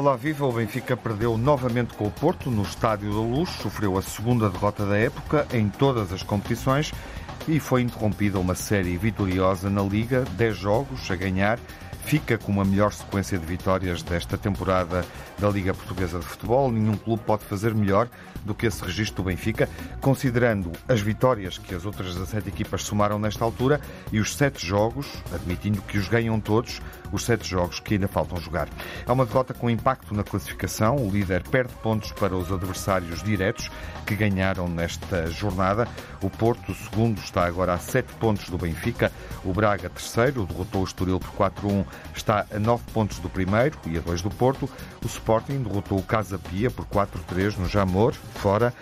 Olá, viva! O Benfica perdeu novamente com o Porto no Estádio da Luz, sofreu a segunda derrota da época em todas as competições e foi interrompida uma série vitoriosa na Liga, 10 jogos a ganhar fica com uma melhor sequência de vitórias desta temporada da Liga Portuguesa de Futebol. Nenhum clube pode fazer melhor do que esse registro do Benfica, considerando as vitórias que as outras 17 equipas somaram nesta altura e os sete jogos, admitindo que os ganham todos, os sete jogos que ainda faltam jogar. É uma derrota com impacto na classificação. O líder perde pontos para os adversários diretos que ganharam nesta jornada. O Porto, segundo, está agora a sete pontos do Benfica. O Braga, terceiro, derrotou o Estoril por 4-1 está a 9 pontos do primeiro e a 2 do Porto. O Sporting derrotou o Casa Pia por 4-3 no Jamor, fora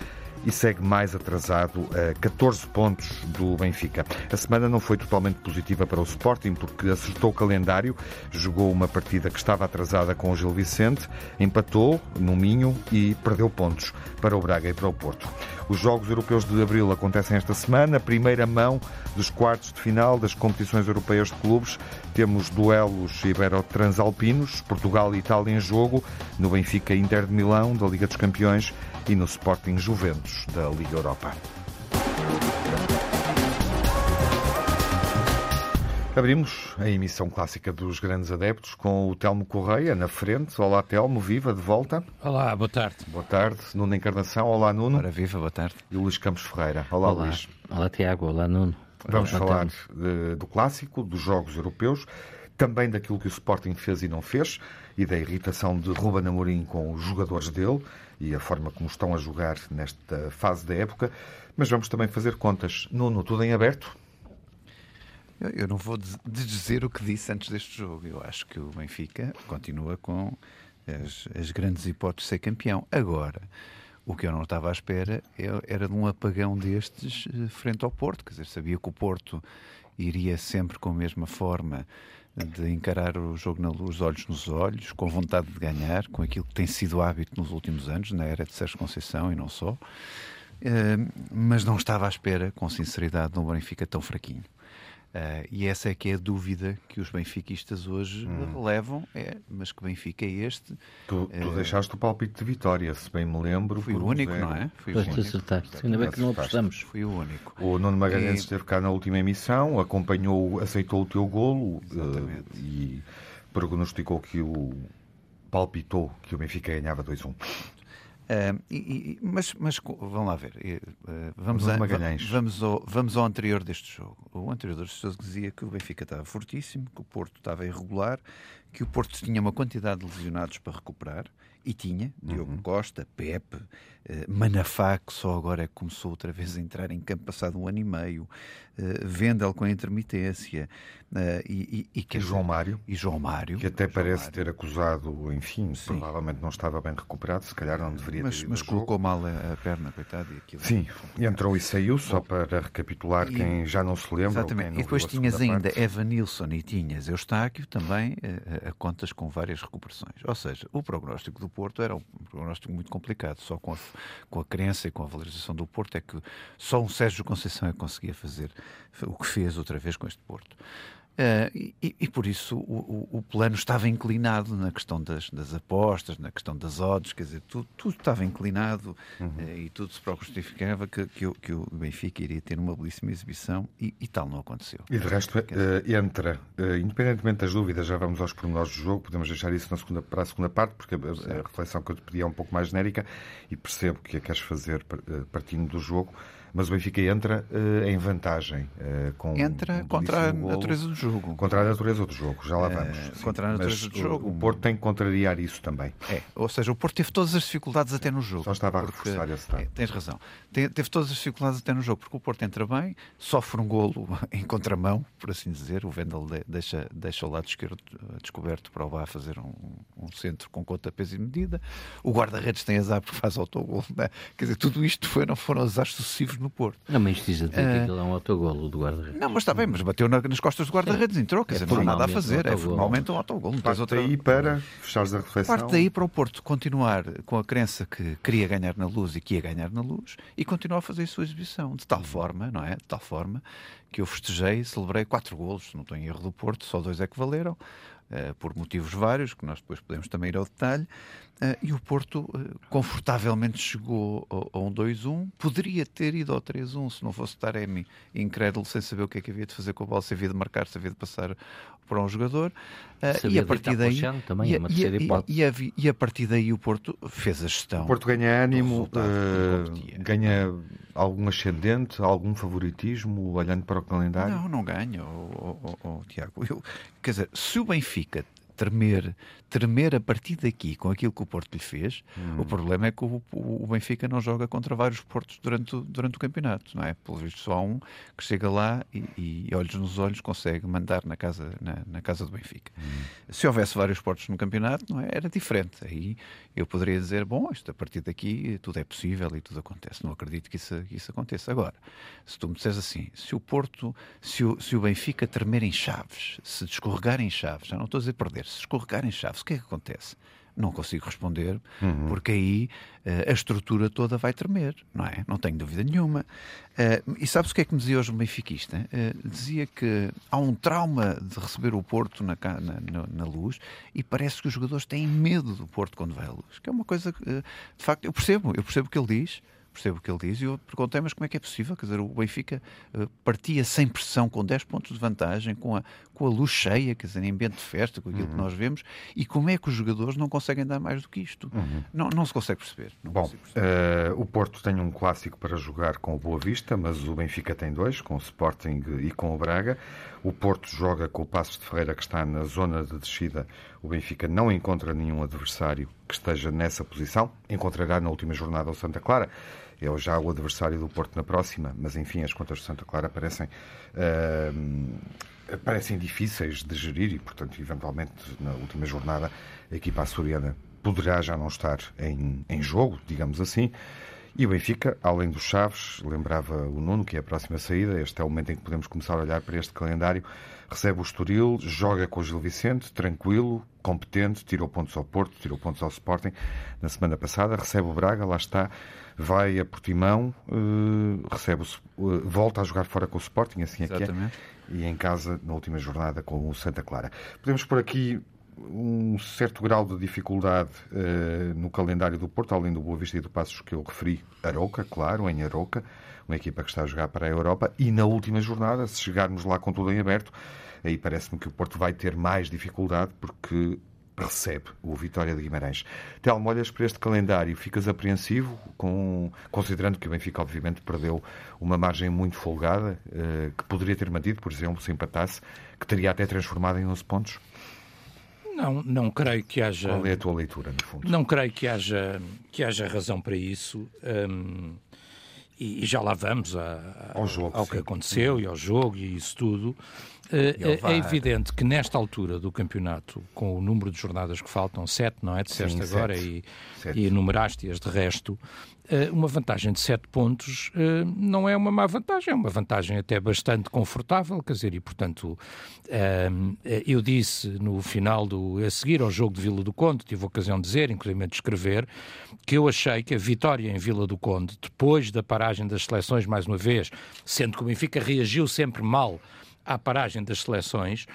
e segue mais atrasado a 14 pontos do Benfica. A semana não foi totalmente positiva para o Sporting porque acertou o calendário, jogou uma partida que estava atrasada com o Gil Vicente, empatou no Minho e perdeu pontos para o Braga e para o Porto. Os Jogos Europeus de Abril acontecem esta semana, primeira mão dos quartos de final das competições europeias de clubes. Temos duelos ibero-transalpinos, Portugal e Itália em jogo, no Benfica Inter de Milão, da Liga dos Campeões, e no Sporting Juventus, da Liga Europa. Abrimos a emissão clássica dos grandes adeptos com o Telmo Correia na frente. Olá, Telmo, viva, de volta. Olá, boa tarde. Boa tarde. Nuno Encarnação, olá, Nuno. Ora, viva, boa tarde. E o Luís Campos Ferreira. Olá, olá. Luís. Olá, Tiago. Olá, Nuno. Vamos olá, falar de, do clássico, dos Jogos Europeus, também daquilo que o Sporting fez e não fez e da irritação de Ruben Amorim com os jogadores dele e a forma como estão a jogar nesta fase da época. Mas vamos também fazer contas. Nuno, tudo em aberto? Eu não vou dizer o que disse antes deste jogo. Eu acho que o Benfica continua com as, as grandes hipóteses de ser campeão. Agora, o que eu não estava à espera era de um apagão destes eh, frente ao Porto. Quer dizer, sabia que o Porto iria sempre com a mesma forma de encarar o jogo na luz, olhos nos olhos, com vontade de ganhar, com aquilo que tem sido hábito nos últimos anos, na era de Sérgio Conceição e não só. Uh, mas não estava à espera, com sinceridade, de um Benfica tão fraquinho. Uh, e essa é que é a dúvida que os benfiquistas hoje hum. levam, é, mas que Benfica é este? Tu, tu uh, deixaste o palpite de vitória, se bem me lembro. Fui o único, não é? Fui pois tu acertaste, ainda bem que não apostamos. Fui o único. O Nuno Magalhães e... esteve cá na última emissão, acompanhou, aceitou o teu golo uh, e prognosticou que o palpitou que o Benfica ganhava 2-1. Uh, e, e, mas, mas vamos lá ver. Uh, vamos, a, vamos, ao, vamos ao anterior deste jogo. O anterior deste jogo dizia que o Benfica estava fortíssimo, que o Porto estava irregular, que o Porto tinha uma quantidade de lesionados para recuperar, e tinha, Diogo uhum. Costa, Pepe, uh, Manafá, que só agora é que começou outra vez a entrar em campo passado um ano e meio, uh, Vendel com a intermitência, Uh, e, e, e, João Mário. E João Mário. Que até parece Mário. ter acusado, enfim, Sim. provavelmente não estava bem recuperado, se calhar não deveria mas, ter Mas colocou jogo. mal a, a, perna, coitado. E aquilo Sim, e entrou e saiu, só para recapitular quem já não se lembra. Exatamente. E depois tinhas ainda parte. Evan Nilsson e tinhas Eustáquio também a, a, contas com várias recuperações. Ou seja, o prognóstico do Porto era um prognóstico muito complicado. Só com a, com a crença e com a valorização do Porto é que só um Sérgio Conceição é que conseguia fazer o que fez outra vez com este Porto. Uh, e, e, por isso o, o, o, plano estava inclinado na questão das, das, apostas, na questão das odds, quer dizer, tudo, tudo estava inclinado uhum. uh, e tudo se justificava que, que, o, que, o Benfica iria ter uma belíssima exibição e, e tal não aconteceu. E de resto, uh, entra, independentemente das dúvidas, já vamos aos pormenores do jogo, podemos deixar isso na segunda, para a segunda parte, porque a, a reflexão que eu te pedi é um pouco mais genérica e percebo que a queres fazer partindo do jogo mas o Benfica entra uh, em vantagem. Uh, com entra contra a natureza do jogo. Contra a natureza do jogo, já lá eh, vamos. Uh, contra a natureza do jogo. O Porto tem que contrariar isso também. É, ou seja, o Porto teve todas as dificuldades até no jogo. Só estava a reforçar esse dado. É, tens razão. teve todas as dificuldades até no jogo, porque o Porto entra bem, sofre um golo em contramão, por assim dizer. O Vendel deixa, deixa o lado esquerdo descoberto para o Bá fazer um, um centro com conta, peso e medida. O guarda-redes tem azar porque faz autogol. Né? Quer dizer, tudo isto não foram azares sucessivos no Porto. Não, mas diz a dizer uh, que ah, aquilo é um autogolo do guarda-redes. Não, mas está bem, mas bateu na, nas costas do guarda-redes, entrou, quer é dizer, não há nada a fazer, é formalmente um autogolo. Não Parte outra... daí para fechares a reflexão. Parte daí para o Porto continuar com a crença que queria ganhar na luz e que ia ganhar na luz e continuar a fazer a sua exibição, de tal forma, não é? De tal forma que eu festejei, celebrei quatro golos, não estou em erro do Porto, só dois é que valeram. uh, por motivos vários, que nós depois podemos também ir ao detalhe. Uh, e o Porto uh, confortavelmente chegou a, um 2-1. Poderia ter ido ao 3-1 se não fosse Taremi incrédulo, sem saber o que é que havia de fazer com a bola, se havia de marcar, se havia de passar para um jogador. Uh, e a partir daí. Também, e, é e, e, e, a partir daí o Porto fez a gestão. O Porto ganha ânimo, ganha algum ascendente, algum favoritismo, olhando para o calendário? Não, não ganha, oh, oh, oh, Tiago. Eu, quer dizer, se o Benfica tremer, tremer a partir daqui com aquilo que o Porto lhe fez, hum. o problema é que o, o, Benfica não joga contra vários Portos durante durante o campeonato, não é? Pelo visto, só um que chega lá e, e olhos nos olhos consegue mandar na casa, na, na casa do Benfica. Hum. Se houvesse vários Portos no campeonato, não é? Era diferente. Aí eu poderia dizer, bom, isto a partir daqui tudo é possível e tudo acontece. Não acredito que isso, que isso aconteça. Agora, se tu me disseres assim, se o Porto, se o, se o Benfica tremer em chaves, se descorregar em chaves, já não estou a dizer perder, se escorregar em chaves, o que é que acontece? Não consigo responder, uhum. porque aí uh, a estrutura toda vai tremer, não é? Não tenho dúvida nenhuma. Uh, e sabes o que é que me dizia hoje o benfiquista? Uh, dizia que há um trauma de receber o Porto na, na, na, luz e parece que os jogadores têm medo do Porto quando vai à luz. Que é uma coisa que, de facto, eu percebo, eu percebo o que ele diz percebo o que ele diz, e eu perguntei, mas como é que é possível? Quer dizer, o Benfica uh, partia sem pressão, com 10 pontos de vantagem, com a, com a luz cheia, quer dizer, em ambiente de festa, com aquilo uhum. que nós vemos, e como é que os jogadores não conseguem dar mais do que isto? Uhum. Não, não se consegue perceber. Bom, perceber. Uh, o Porto tem um clássico para jogar com o Boa Vista, mas o Benfica tem dois, com o Sporting e com o Braga. O Porto joga com o Passos de Ferreira, que está na zona de descida. O Benfica não encontra nenhum adversário que esteja nessa posição. Encontrará na última jornada o Santa Clara é já o adversário do Porto na próxima, mas enfim, as contas de Santa Clara parecem, uh, parecem difíceis de gerir e, portanto, eventualmente, na última jornada, a equipa açoriana poderá já não estar em, em jogo, digamos assim. E o Benfica, além dos Chaves, lembrava o Nuno que é a próxima saída, este é o momento em que podemos começar a olhar para este calendário, recebe o Estoril, joga com o Gil Vicente, tranquilo, competente, tirou pontos ao Porto, tirou pontos ao Sporting na semana passada, recebe o Braga, lá está, vai a Portimão, uh, recebe o, uh, volta a jogar fora com o Sporting, assim Exatamente. é que é, e em casa na última jornada com o Santa Clara. Podemos por aqui um certo grau de dificuldade uh, no calendário do Porto, além do Boa Vista e do Passos que eu referi, Aroca, claro, em Aroca, uma equipa que está a jogar para a Europa, e na última jornada, se chegarmos lá com tudo em aberto, aí parece-me que o Porto vai ter mais dificuldade, porque recebe o Vitória de Guimarães. Telmo, olhas para este calendário, ficas apreensivo, com, considerando que o Benfica, obviamente, perdeu uma margem muito folgada, uh, que poderia ter mantido, por exemplo, se empatasse, que teria até transformado em 11 pontos? Não, não creio que haja. Qual é a tua leitura, no fundo? Não creio que haja, que haja razão para isso. Um, e, e, já lá vamos a, a, ao, jogo, ao que aconteceu e ao jogo e isso tudo. Uh, é evidente que nesta altura do campeonato, com o número de jornadas que faltam, sete, não é? Disseste Sim, agora sete. e, sete. e enumeraste-as de resto, uh, uma vantagem de sete pontos uh, não é uma má vantagem, é uma vantagem até bastante confortável, quer dizer, e portanto eu disse no final do. a seguir ao jogo de Vila do Conde, tive a ocasião de dizer, inclusive de escrever, que eu achei que a vitória em Vila do Conde, depois da paragem das seleções, mais uma vez, sendo que o Benfica reagiu sempre mal à paragem das seleções,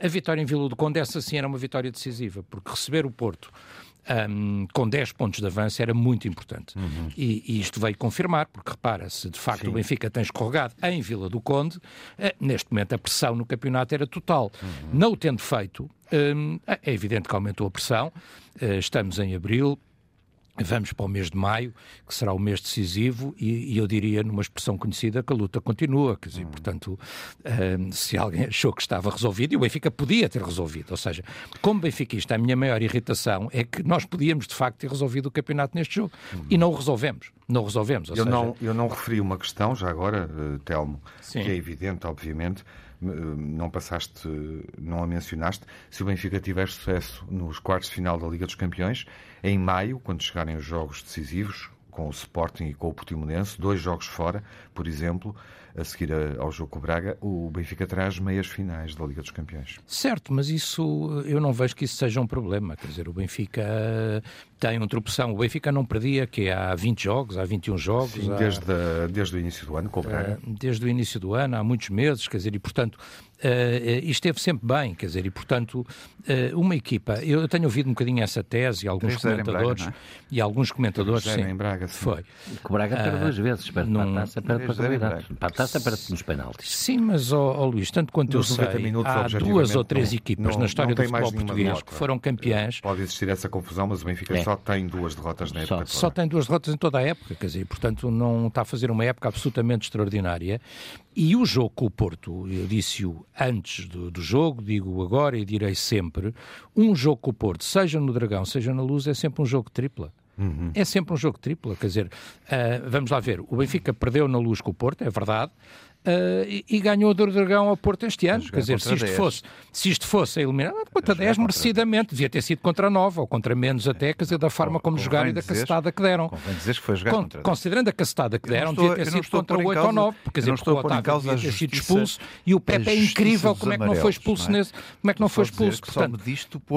a vitória em Vila do Conde, essa sim era uma vitória decisiva, porque receber o Porto um, com 10 pontos de avanço era muito importante. Uhum. E, e, isto veio confirmar, porque repara-se, de facto Sim. o Benfica tem escorregado em Vila do Conde, uh, neste momento a pressão no campeonato era total. Uhum. Não o tendo feito, um, é evidente que aumentou a pressão, uh, estamos em abril, Vamos para o mês de maio, que será o mês decisivo, e, e, eu diria, numa expressão conhecida, que a luta continua. Quer dizer, hum. portanto, um, se alguém achou que estava resolvido, e o Benfica podia ter resolvido. Ou seja, como benfiquista, a minha maior irritação é que nós podíamos, de facto, ter resolvido o campeonato neste jogo. Hum. E não o resolvemos. Não resolvemos. eu, seja... não, eu não referi uma questão, já agora, uh, Telmo, Sim. que é evidente, obviamente, não passaste, não a mencionaste, se o Benfica tiver sucesso nos quartos de final da Liga dos Campeões, em maio, quando chegarem os jogos decisivos, com o Sporting e com o Portimonense, dois jogos fora, por exemplo, a seguir ao jogo com o Braga, o Benfica traz meias finais da Liga dos Campeões. Certo, mas isso eu não vejo que isso seja um problema. Quer dizer, o Benfica tem um tropeção. O Benfica não perdia que é há 20 jogos, há 21 jogos. Sim, há... desde, a, desde o início do ano com o Braga. Desde o início do ano, há muitos meses, quer dizer, e portanto uh, e esteve sempre bem, quer dizer, e portanto, uh, uma equipa, eu tenho ouvido um bocadinho essa tese e alguns comentadores, Braga, é? e alguns comentadores, sim, em Braga, sim. foi. Que o Braga perdeu duas vezes, perde num... para a taça, perde para a Para a taça, perde nos penaltis. Sim, mas, ó, ó Luís, tanto quanto eu sei, há duas ou três não, equipas não, na história do futebol português que foram campeãs. Pode existir essa confusão, mas o Benfica é. só tem duas derrotas na época. Só, só tem duas derrotas em toda a época, quer dizer, portanto não está a fazer uma época absolutamente extraordinária. E o jogo com o Porto, eu disse-o antes do, do, jogo, digo agora e direi sempre, um jogo com o Porto, seja no Dragão, seja na Luz, é sempre um jogo tripla. Uhum. É sempre um jogo tripla, quer dizer, uh, vamos lá ver, o Benfica perdeu na Luz com o Porto, é verdade, Uh, e, e, ganhou do Dragão ao Porto este ano. Quer dizer, se isto, fosse, se isto fosse a eliminar, contra 10 merecidamente, devia ter sido contra 9 ou contra menos até, quer dizer, da forma como jogaram e da cacetada que deram. dizer que foi jogar contra Considerando a cacetada que deram, estou, devia ter sido contra 8 ou 9, porque quer dizer, porque o Otávio devia ter sido expulso e o Pepe é incrível como é que não foi expulso não é? nesse. Como é que não foi expulso? Portanto,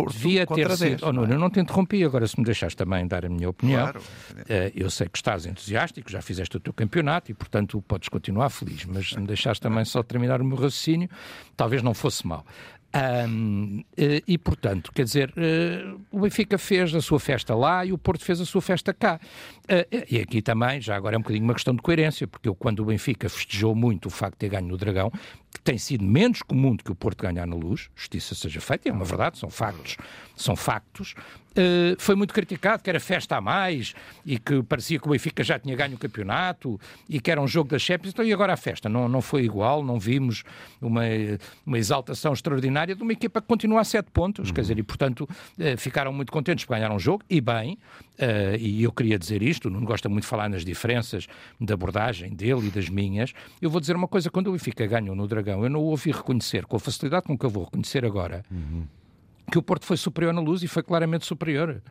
devia ter sido. Oh, Nuno, eu não te interrompi, agora se me deixaste também dar a minha opinião. Uh, eu sei que estás entusiástico, já fizeste o teu campeonato e, portanto, podes continuar feliz, mas se me deixaste também só terminar o meu raciocínio, talvez não fosse mal. Um, eh, e, portanto, quer dizer, uh, o Benfica fez a sua festa lá e o Porto fez a sua festa cá. Uh, e aqui também, já agora é um bocadinho uma questão de coerência, porque eu, quando o Benfica festejou muito o facto de ter ganho no Dragão, que tem sido menos comum do que o Porto ganhar na luz, justiça seja feita, é uma verdade, são factos, são factos, uh, foi muito criticado que era festa a mais e que parecia que o Benfica já tinha ganho o campeonato e que era um jogo das Champions, então e agora a festa? Não, não foi igual, não vimos uma, uma exaltação extraordinária de uma equipa que continua a sete pontos, uhum. quer dizer, e portanto uh, ficaram muito contentes por ganhar um jogo, e bem, uh, e eu queria dizer isto, não gosta muito de falar nas diferenças de abordagem dele e das minhas, eu vou dizer uma coisa, quando o Benfica ganhou no Dragão, eu não ouvi reconhecer, com a facilidade com que eu vou reconhecer agora, uhum. Que o Porto foi superior na luz e foi claramente superior.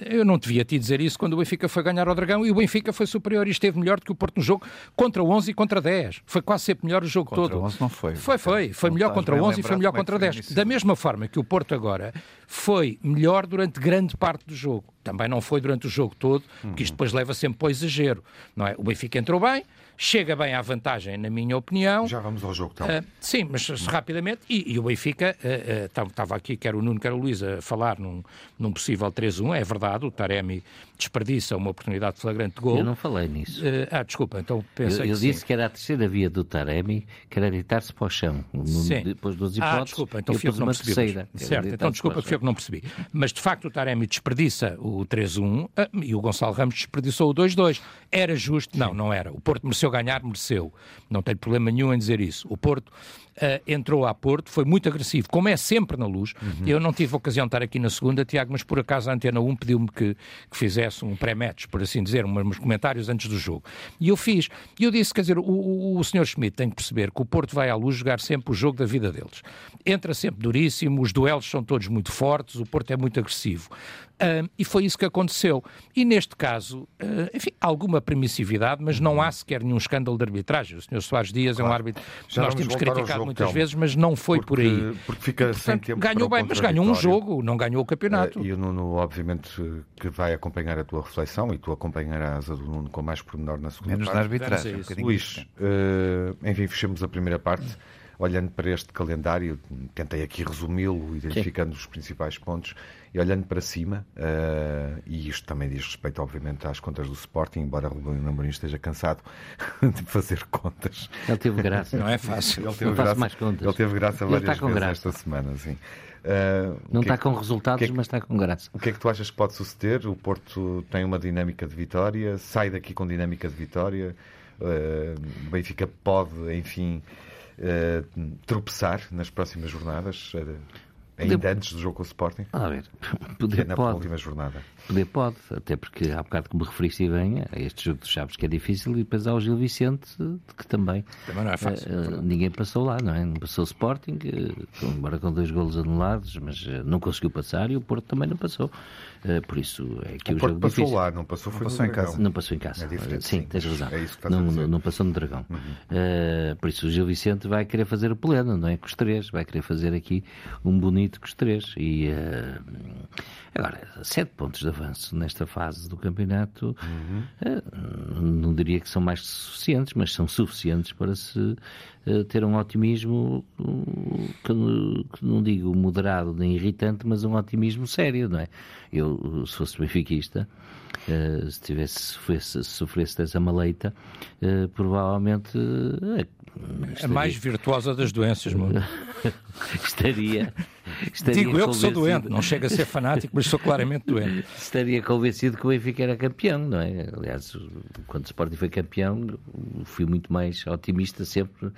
Eu não devia te dizer isso quando o Benfica foi ganhar ao Dragão e o Benfica foi superior e esteve melhor do que o Porto no jogo contra 11 e contra 10. Foi quase sempre melhor o jogo contra todo. 11 não foi. Foi, foi. Foi melhor contra 11 e foi melhor contra 10. Da mesma forma que o Porto agora foi melhor durante grande parte do jogo. Também não foi durante o jogo todo, porque isto depois leva sempre para o exagero. Não é? O Benfica entrou bem, chega bem à vantagem, na minha opinião. Já vamos ao jogo, então. Uh, sim, mas rapidamente. E, e o Benfica, estava uh, uh, aqui, quer o Nuno, quer o Luís, a falar num, num possível 3-1. É verdade, o Taremi desperdiça uma oportunidade flagrante de gol. Eu não falei nisso. ah, desculpa, então pensei Eu, eu que disse sim. que era a terceira via do Taremi, que era deitar-se para o chão. Sim. Depois dos hipóteses. Ah, desculpa, então fui eu que não percebi. Terceira, certo, então desculpa que fui eu que não percebi. Mas de facto o Taremi desperdiça o 3-1 e o Gonçalo Ramos desperdiçou o 2-2. Era justo? Não, não era. O Porto mereceu ganhar, mereceu. Não tenho problema nenhum em dizer isso. O Porto uh, entrou a Porto, foi muito agressivo, como é sempre na luz. Uhum. Eu não tive ocasião de estar aqui na segunda, Tiago, mas por acaso a Antena 1 pediu-me que, que, fizesse um pré-match, por assim dizer, uns comentários antes do jogo. E eu fiz. E eu disse, quer dizer, o, o, o Sr. Schmidt tem que perceber que o Porto vai à luz jogar sempre o jogo da vida deles. Entra sempre duríssimo, os duelos são todos muito fortes, o Porto é muito agressivo. Uh, e foi isso que aconteceu. E neste caso, uh, enfim, alguma permissividade, mas não há sequer nenhum escândalo de arbitragem. O Sr. Soares Dias claro. é um árbitro que nós temos criticado muitas vezes, mas não foi porque, por aí. Porque fica Portanto, sem tempo Ganhou bem, mas ganhou um jogo, não ganhou o campeonato. Uh, e o Nuno, obviamente, que vai acompanhar a tua reflexão e tu acompanharás a do Nuno com mais pormenor na segunda Menos parte. na arbitragem. Um Luís, enfim, fechemos a primeira parte olhando para este calendário, tentei aqui resumi-lo, identificando Sim. os principais pontos, e olhando para cima, uh, e isto também diz respeito, obviamente, às contas do Sporting, embora o Namorim esteja cansado de fazer contas. Ele teve graça. Não é fácil. Ele teve, Não graça, mais contas. Ele teve graça várias está com vezes graça. esta semana, sim. Uh, Não está é que, com resultados, que é mas está com graça. O que é que tu achas que pode suceder? O Porto tem uma dinâmica de vitória, sai daqui com dinâmica de vitória, uh, Benfica pode, enfim, uh, tropeçar nas próximas jornadas? Ainda poder... antes do jogo com o Sporting? A ver, poder na pode. última jornada. Poder pode, até porque há bocado que me referiste bem a este jogo de Chaves que é difícil e depois há o Gil Vicente que também, também não é fácil, uh, ninguém passou lá, não é? Não passou o Sporting, uh, embora com dois golos anulados, mas uh, não conseguiu passar e o Porto também não passou. por isso é que o, o jogo passou difícil. lá, não passou, foi não passou em casa. Não passou em casa. É sim, sim, tens razão. É isso que não, não, não, passou no Dragão. Uhum. por isso o Gil Vicente vai querer fazer o pleno, não é? Com os três, vai querer fazer aqui um bonito com os três. E agora, sete pontos de avanço nesta fase do campeonato, uhum. uh, não diria que são mais que suficientes, mas são suficientes para se uh, ter um otimismo que, que, não digo moderado nem irritante, mas um otimismo sério, não é? Eu, se fosse benfiquista, Uh, se tivesse sofresse, sofresse dessa maleita, uh, provavelmente uh, estaria... a mais virtuosa das doenças, mano. estaria Estaria Digo eu que sou doente, não chego a ser fanático, mas sou claramente doente. Estaria convencido que o Benfica era campeão, não é? Aliás, quando o Sporting foi campeão, fui muito mais otimista sempre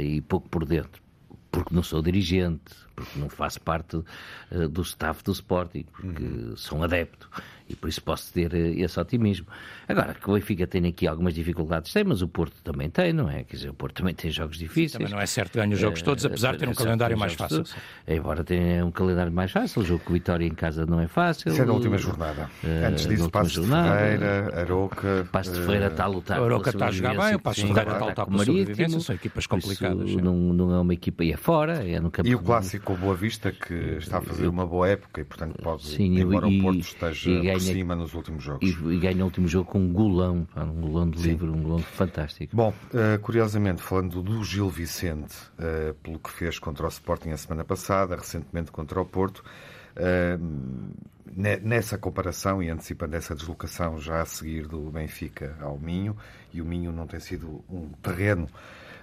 e pouco por dentro. Porque não sou dirigente, porque não faço parte uh, do staff do Sporting, porque uhum. sou um adepto e por isso posso ter eh, esse otimismo. Agora, que o Benfica tem aqui algumas dificuldades, tem, mas o Porto também tem, não é? Quer dizer, o Porto também tem jogos difíceis. Também não é certo ganhar os jogos eh, todos, apesar de ter um calendário mais fácil. Todos, embora tenha um calendário mais fácil, o jogo com Vitória em casa não é fácil. Isso é na última jornada. Uh, Antes disso, Passo de Ferreira, Aroca... Passo de Ferreira está a lutar A Aroca está a jogar bem, o Passo de Ferreira está a lutar pela sobrevivência, são equipas complicadas. Não, não é uma equipa aí fora, é no campo... E o clássico Boa Vista, que está a fazer uma boa época e, portanto, pode, Sim, embora e, o Porto esteja por cima nos últimos jogos. E, e ganha o último jogo com um golão, um golão de Sim. livro, um golão fantástico. Bom, uh, curiosamente, falando do Gil Vicente, uh, pelo que fez contra o Sporting a semana passada, recentemente contra o Porto, uh, nessa comparação e antecipando essa deslocação já a seguir do Benfica ao Minho, e o Minho não tem sido um terreno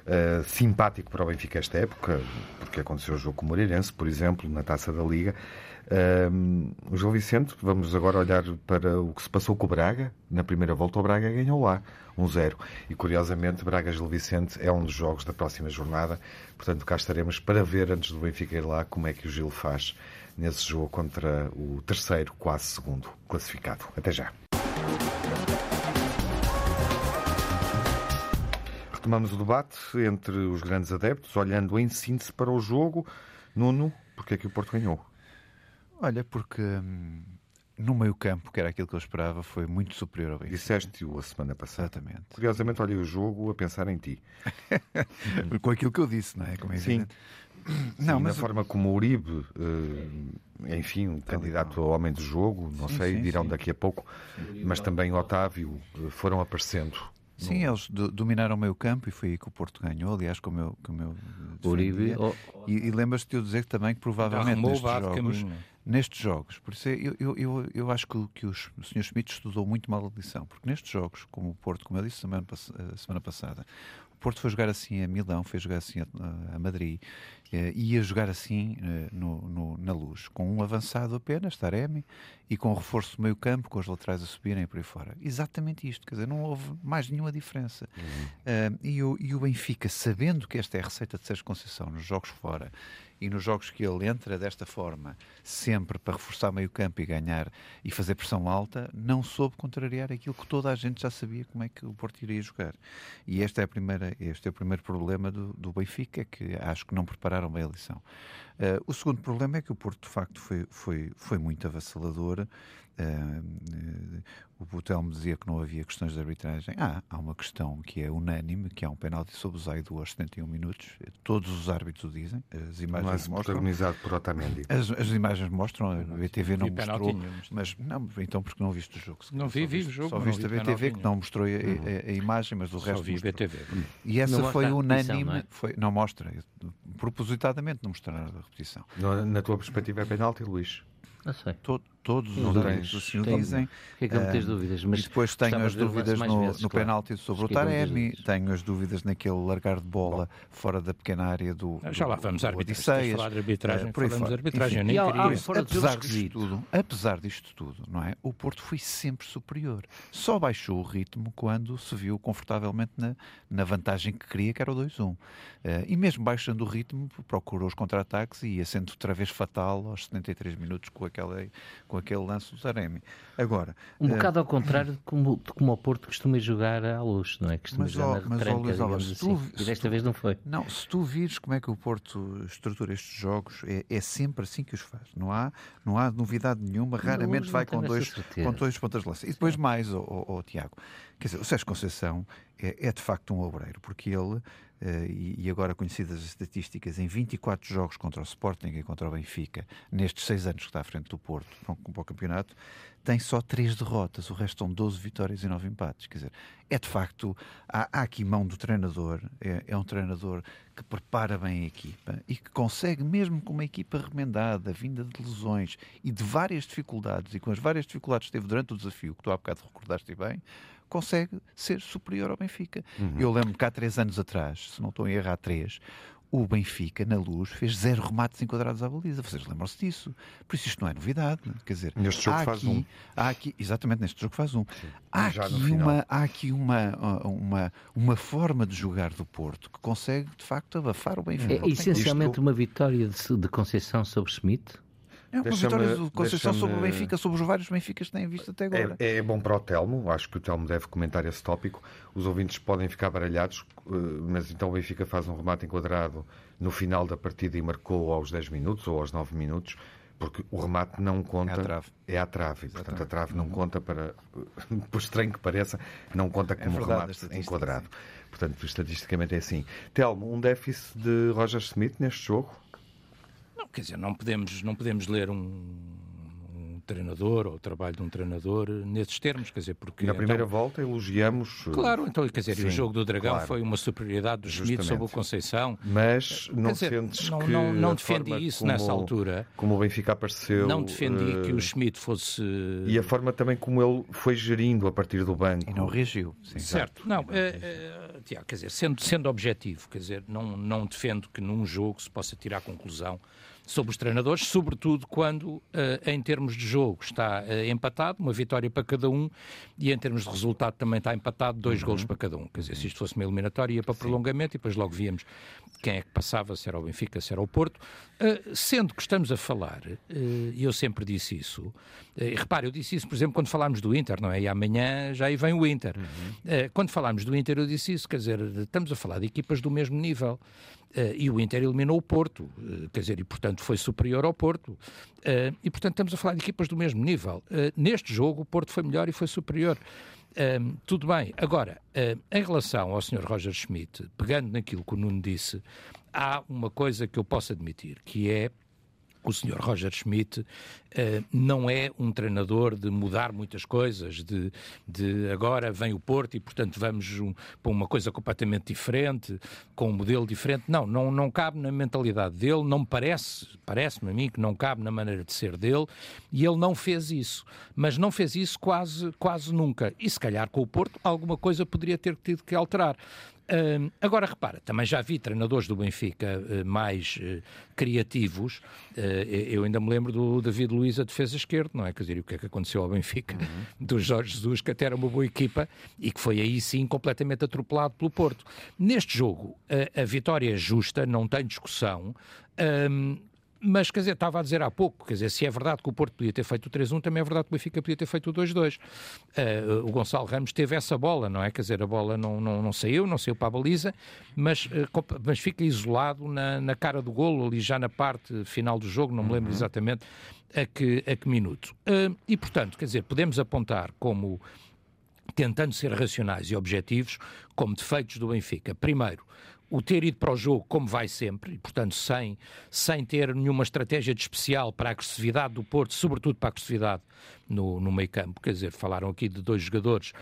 Uh, simpático para o Benfica esta época, porque aconteceu o jogo com o Moreirense, por exemplo, na Taça da Liga, um, o João Vicente, vamos agora olhar para o que se passou com o Braga. Na primeira volta, o Braga ganhou lá, 1-0. e curiosamente, Braga-Gil Vicente é um dos jogos da próxima jornada. Portanto, cá estaremos para ver, antes do Benfica ir lá, como é que o Gil faz nesse jogo contra o terceiro, quase segundo classificado. Até já. Retomamos o debate entre os grandes adeptos, olhando em síntese para o jogo. Nuno, porque é que o Porto ganhou? Olha, porque hum, no meio campo, que era aquilo que eu esperava, foi muito superior ao Benfica. Disseste-o a semana passada. Exatamente. Curiosamente, olhei o jogo a pensar em ti. Com aquilo que eu disse, não é? Como é Sim. Não, sim, mas... Na forma como o Uribe, eh, enfim, um candidato ao homem do jogo, não sim, sei, sim, dirão daqui a pouco, mas também Otávio eh, foram aparecendo Sim, no... eles do, dominaram o meio campo e foi aí que o Porto ganhou, aliás, como eu, como eu Uribe, oh, E, e lembras-te de eu dizer também que provavelmente nestes jogos, nestes jogos, por isso é, eu, eu, eu, eu acho que, que os, o Sr. Schmidt estudou muito mal a lição, porque nestes jogos, como o Porto, como eu disse semana, semana passada, Porto foi jogar assim a Milão, foi jogar assim a, a Madrid, eh, ia jogar assim eh, no, no, na luz, com um avançado apenas, Taremi, e com o reforço do meio campo, com os laterais a subirem por aí fora. Exatamente isto, quer dizer, não houve mais nenhuma diferença. Uhum. Uh, e, o, e o Benfica, sabendo que esta é a receita de Sérgio Conceição nos jogos fora, e nos jogos que ele entra desta forma, sempre para reforçar meio campo e ganhar e fazer pressão alta, não soube contrariar aquilo que toda a gente já sabia como é que o Porto iria jogar. E este é, a primeira, este é o primeiro problema do, do Benfica, que acho que não prepararam bem a lição. Uh, o segundo problema é que o Porto, de facto, foi, foi, foi muito avassalador. Uh, o Butelmo dizia que não havia questões de arbitragem. Ah, há uma questão que é unânime, que há um penalti sobre o Zaidu aos 71 minutos. Todos os árbitros o dizem. As imagens mas mostram. protagonizado por Otamendi. As, as imagens mostram, a BTV não mostrou. Mas não, então porque não viste o jogo? Não vi, vi o jogo. Só viste a BTV que não mostrou a, a, a, imagem, mas o só resto. vi a BTV. E essa não foi unânime. Não, é? foi, não mostra. Propositadamente não mostraram a repetição. Na tua perspectiva é penalti, Luís? Não sei. Todo, todos os árbitros assim o dizem. Que é que não tens dúvidas? Mas e depois tenho as dúvidas no, vezes, no claro. penalti sobre o Taremi, tenho as dúvidas naquele largar de bola Bom. fora da pequena área do. Já lá vamos à arbitragem. Falar de arbitragem, uh, por falamos de arbitragem, Enfim, nem queria. Fora apesar disto tudo, apesar disto tudo, não é? O Porto foi sempre superior. Só baixou o ritmo quando se viu confortavelmente na, na vantagem que queria, que era o 2-1. Uh, e mesmo baixando o ritmo, procurou os contra-ataques e ia sendo outra vez fatal aos 73 minutos com aquela com aquele lance do Taremi. Agora, um uh, bocado ao contrário de como, de como o Porto costuma jogar à luz, não é? Costuma mas, jogar retranca, mas, Luís, assim. tu, e desta vez não foi. Não, se tu vires como é que o Porto estrutura estes jogos, é, é sempre assim que os faz. Não há, não há novidade nenhuma, raramente não, vai com dois, com dois pontas de lança. E depois mais, oh, oh, oh, Tiago, quer dizer, o Sérgio Conceição é, é de facto um obreiro, porque ele Uh, e, agora conhecidas as estatísticas, em 24 jogos contra o Sporting e contra o Benfica, nestes seis anos que está à frente do Porto para o campeonato, tem só três derrotas, o resto são 12 vitórias e 9 empates. Quer dizer, é de facto, há, há aqui mão do treinador, é, é, um treinador que prepara bem a equipa e que consegue, mesmo com uma equipa remendada, vinda de lesões e de várias dificuldades, e com as várias dificuldades que teve durante o desafio, que tu há bocado recordaste bem, consegue ser superior ao Benfica. Uhum. Eu lembro que há três anos atrás, se não estou a errar, três, o Benfica, na luz, fez zero remates enquadrados à baliza. Vocês lembram-se disso? Por isso isto não é novidade. Quer dizer, neste jogo faz aqui, um. Há aqui, exatamente, neste jogo faz um. há, aqui uma, há aqui uma, uma, uma forma de jogar do Porto que consegue, de facto, abafar o Benfica. É essencialmente isto... uma vitória de, de Conceição sobre Schmidt? É uma vitória do Conceição sobre o Benfica, sobre os vários Benficas que têm visto até agora. É, é, bom para o Telmo, acho que o Telmo deve comentar esse tópico. Os ouvintes podem ficar baralhados, eh, mas então o Benfica faz um remate enquadrado no final da partida e marcou aos 10 minutos ou aos 9 minutos, porque o remate não conta. É à trave. É à trave. Portanto, a trave não uhum. conta para. Por estranho que pareça, não conta como é verdade, remate enquadrado. Portanto, estatisticamente é assim. Telmo, um déficit de Roger Smith neste jogo? Quer dizer, não podemos, não podemos ler um, treinador ou o trabalho de um treinador nesses termos, quer dizer, porque... Na primeira então, volta elogiamos... Eh, claro, então, quer dizer, sim, o jogo do Dragão claro, foi uma superioridade do Schmidt sobre o Conceição. Mas não dizer, sentes não, que... Não, não defendi isso como, nessa altura. Como o Benfica apareceu... Não defendi uh, que o Schmidt fosse... E a forma também como ele foi gerindo a partir do banco. E não reagiu. Sim, certo. Não, uh, uh, Tiago, quer dizer, sendo, sendo objetivo, quer dizer, não, não defendo que num jogo se possa tirar conclusão sobre os treinadores, sobretudo quando, uh, em termos de jogo, está uh, empatado, uma vitória para cada um, e em termos de resultado também está empatado, dois uhum. golos para cada um. Quer dizer, se isto fosse uma eliminatória, ia para Sim. prolongamento e depois logo víamos quem é que passava, se era o Benfica, se era o Porto. Uh, sendo que estamos a falar, e eu sempre disse isso, e repare, eu disse isso, por exemplo, quando falámos do Inter, não é? E amanhã já aí vem o Inter. Uhum. quando falámos do Inter, eu disse isso, quer dizer, estamos a falar de equipas do mesmo nível. Uh, e o Inter eliminou o Porto, uh, quer dizer, e portanto foi superior ao Porto. Uh, e portanto estamos a falar de equipas do mesmo nível. neste jogo o Porto foi melhor e foi superior. Tudo bem. Agora, em relação ao Sr. Roger Schmidt, pegando naquilo que o Nuno disse, há uma coisa que eu posso admitir, que é o Sr. Roger Schmidt uh, não é um treinador de mudar muitas coisas, de, de agora vem o Porto e, portanto, vamos um, para uma coisa completamente diferente, com um modelo diferente. Não, não, não cabe na mentalidade dele, não parece, parece-me a mim que não cabe na maneira de ser dele, e ele não fez isso. Mas não fez isso quase, quase nunca. E se calhar com o Porto alguma coisa poderia ter tido que alterar. Uh, agora repara, também já vi treinadores do Benfica uh, mais uh, criativos. eu ainda me lembro do David Luiz a defesa esquerda, não é? Quer dizer, o que é que aconteceu ao Benfica uhum. do Jorge Jesus, que até era uma boa equipa e que foi aí sim completamente atropelado pelo Porto. Neste jogo, a vitória é justa, não tem discussão. Mas, quer dizer, estava a dizer há pouco, quer dizer, se é verdade que o Porto podia ter feito o 3-1, também é verdade que o Benfica podia ter feito o 2-2. Uh, eh, o Gonçalo Ramos teve essa bola, não é? Quer dizer, a bola não, não, não saiu, não saiu para a baliza, mas, uh, mas fica isolado na, na cara do golo, ali já na parte final do jogo, não me lembro uhum. exatamente a que, a que minuto. Uh, e, portanto, quer dizer, podemos apontar como tentando ser racionais e objetivos, como defeitos do Benfica. Primeiro, o ter ido para o jogo como vai sempre, e portanto sem, sem ter nenhuma estratégia de especial para a agressividade do Porto, sobretudo para a agressividade no, no meio campo. Quer dizer, falaram aqui de dois jogadores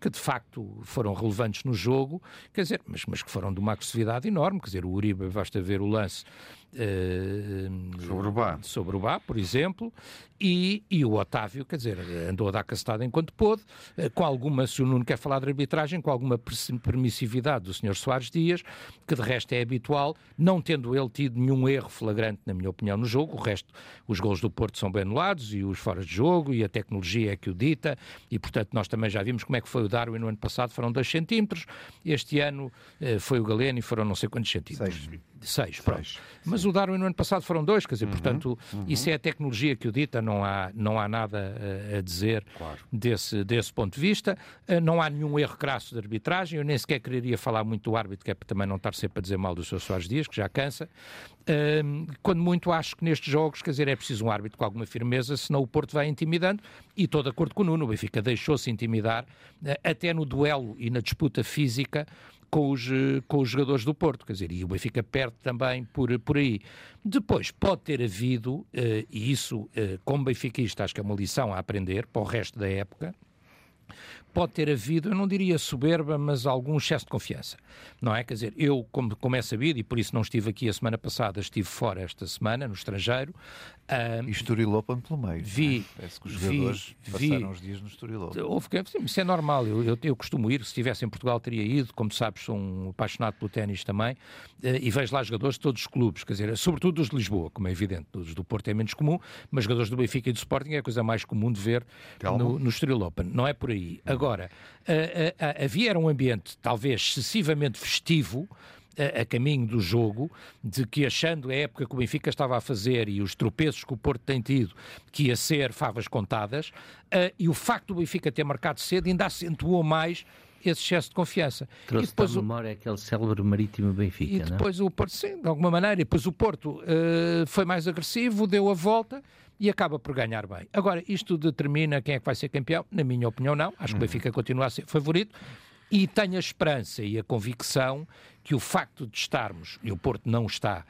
que de facto foram relevantes no jogo, quer dizer, mas, mas que foram de uma agressividade enorme, quer dizer, o Uribe, basta ver o lance Uh, sobre o Bá. Sobre o Bá, por exemplo, e, e o Otávio, quer dizer, andou a dar castada enquanto pôde, uh, com alguma, se o Nuno quer falar de arbitragem, com alguma permissividade do Sr. Soares Dias, que de resto é habitual, não tendo ele tido nenhum erro flagrante, na minha opinião, no jogo. O resto, os gols do Porto são bem anulados e os fora de jogo, e a tecnologia é que o dita, e portanto nós também já vimos como é que foi o Darwin no ano passado, foram 2 centímetros, este ano uh, foi o Galeno e foram não sei quantos centímetros. Seis. Seis, pronto. Seis. Mas o Darwin no ano passado foram dois, quer dizer, uhum, portanto, uhum. isso é a tecnologia que o dita, não há, não há nada a, a dizer claro. desse, desse ponto de vista. Uh, não há nenhum erro crasso de arbitragem, eu nem sequer quereria falar muito do árbitro, que é para também não estar sempre a dizer mal dos seus Soares Dias, que já cansa. Quando muito acho que nestes jogos, quer dizer, é preciso um árbitro com alguma firmeza, senão o Porto vai intimidando, e estou de acordo com o Nuno, o Benfica deixou-se intimidar, uh, até no duelo e na disputa física, com os, eh, com os jogadores do Porto, quer dizer, e o Benfica perde também por, por aí. Depois, pode ter havido, uh, e isso, como benfiquista, acho que é uma lição a aprender para o resto da época, pode ter havido, eu não diria soberba, mas algum excesso de confiança, não é? Quer dizer, eu, como, como é sabido, e por isso não estive aqui a semana passada, estive fora esta semana, no estrangeiro, um, e Esturilopan pelo meio. Vi. É? Parece que os jogadores vi, passaram vi, os dias no Esturilopan. Houve, sim, isso é normal. Eu, eu, eu, costumo ir. Se estivesse em Portugal, teria ido. Como sabes, sou um apaixonado pelo ténis também. Uh, e vejo lá jogadores de todos os clubes. Quer dizer, sobretudo os de Lisboa, como é evidente. Os do Porto é menos comum, mas jogadores do Benfica e do Sporting é a coisa mais comum de ver no, no Esturilopan. Não é por aí. Agora, uh, havia era um ambiente talvez excessivamente festivo a, a, caminho do jogo, de que achando a época que o Benfica estava a fazer e os tropeços que o Porto tem tido, que ia ser favas contadas, uh, e o facto do Benfica ter marcado cedo ainda acentuou mais esse excesso de confiança. Trouxe e depois memória o... aquele célebre marítimo Benfica, E depois não? o Porto, sim, de alguma maneira, e depois o Porto uh, foi mais agressivo, deu a volta e acaba por ganhar bem. Agora, isto determina quem é que vai ser campeão? Na minha opinião, não. Acho que o uhum. Benfica continua a ser favorito e tenho a esperança e a convicção que o facto de estarmos, e o Porto não está,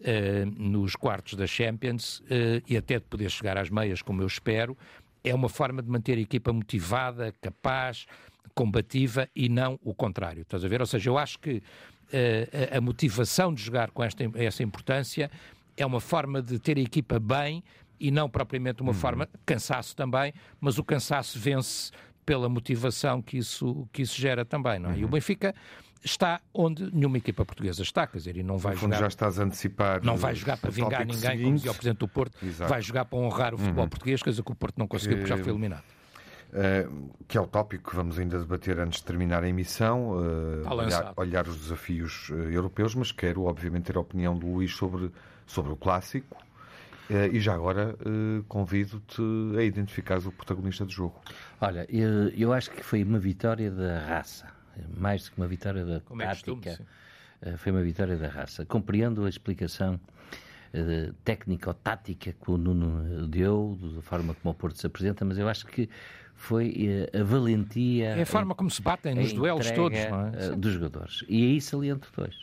uh, nos quartos da Champions, uh, e até de poder chegar às meias, como eu espero, é uma forma de manter a equipa motivada, capaz, combativa e não o contrário. Estás a ver? Ou seja, eu acho que uh, a motivação de jogar com esta, essa importância é uma forma de ter a equipa bem e não propriamente uma uhum. forma, cansaço também, mas o cansaço vence pela motivação que isso, que isso gera também, não é? Uhum. E o uhum. Benfica está onde nenhuma equipa portuguesa está, quer dizer, e não vai jogar... já estás a antecipar... Não vai jogar para vingar ninguém, seguinte. como dizia o Presidente do Porto, Exato. vai jogar para honrar o futebol uhum. português, coisa que o Porto não conseguiu porque já foi eliminado. Uh, que é o tópico que vamos ainda debater antes de terminar a emissão, uh, olhar, olhar, os desafios uh, europeus, mas quero, obviamente, ter a opinião do Luís sobre, sobre o clássico, eh, e já agora eh, convido-te a identificar o protagonista do jogo. Olha, eu, eu, acho que foi uma vitória da raça, mais do que uma vitória da Como tática. É costume, foi uma vitória da raça. Compreendo a explicação uh, técnico-tática que o Nuno deu, da forma como o Porto se apresenta, mas eu acho que foi a valentia. É a forma como se batem nos duelos todos, não é? dos jogadores. E aí saliento dois.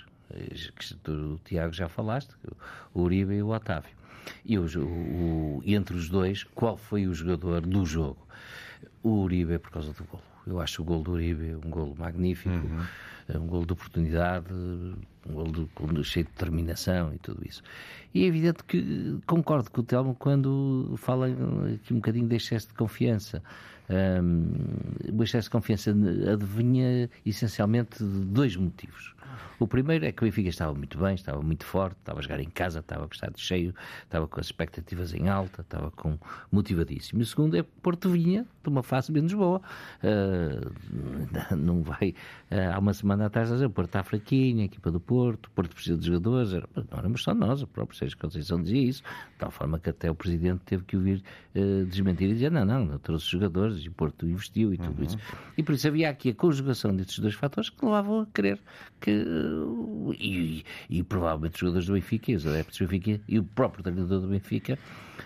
Que o Tiago já falaste, o Uribe e o Otávio. E o, o, entre os dois, qual foi o jogador do jogo? O Uribe, por causa do golo. Eu acho o gol do Uribe um golo magnífico, uhum. um golo de oportunidade, um golo de, cheio de determinação e tudo isso. E é evidente que concordo com o Telmo quando fala aqui um bocadinho de excesso de confiança. Um, o excesso de confiança adivinha essencialmente de dois motivos. O primeiro é que o Benfica estava muito bem, estava muito forte, estava a jogar em casa, estava com o estado cheio, estava com as expectativas em alta, estava com motivadíssimo. E o segundo é que Porto vinha de uma fase menos boa. Uh, não vai. Uh, há uma semana atrás o Porto está fraquinho, a equipa do Porto, o Porto precisa de jogadores. Não éramos só nós, o próprio Sérgio Conceição dizia isso, de tal forma que até o Presidente teve que ouvir uh, desmentir e dizer: não, não, eu trouxe jogadores e o Porto investiu e tudo uhum. isso. E por isso havia aqui a conjugação destes dois fatores que levavam a crer que e, e, provavelmente os jogadores do Benfica, os adeptos do Benfica e o próprio treinador do Benfica